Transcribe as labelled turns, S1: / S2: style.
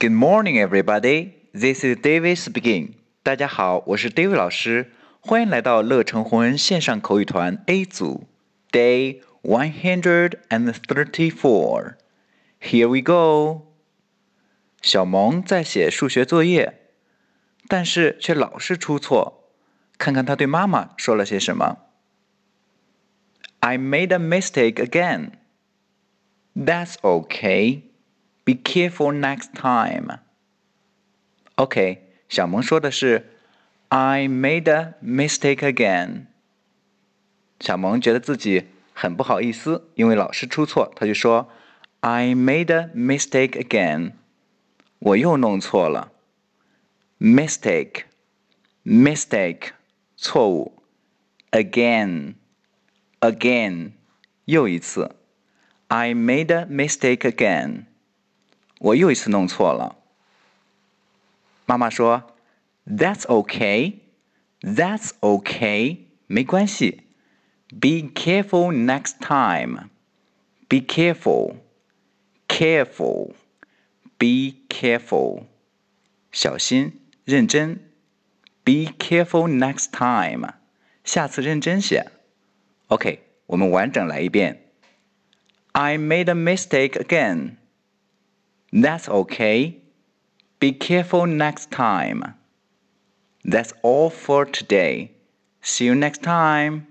S1: Good morning, everybody. This is David speaking. 大家好，我是 David 老师，欢迎来到乐成红恩线上口语团 A 组，Day one hundred and thirty-four. Here we go. 小萌在写数学作业，但是却老是出错。看看他对妈妈说了些什么。I made a mistake again. That's okay. Be careful next time. OK，小萌说的是 I made a mistake again。小萌觉得自己很不好意思，因为老是出错，他就说 I made a mistake again。我又弄错了。Mistake，mistake，错误。Again，again，又一次。I made a mistake again。 我又一次弄错了。妈妈说：“That's okay, that's okay，没关系。Be careful next time. Be careful, careful, be careful，小心，认真。Be careful next time，下次认真些。OK，我们完整来一遍。I made a mistake again. That's okay. Be careful next time. That's all for today. See you next time.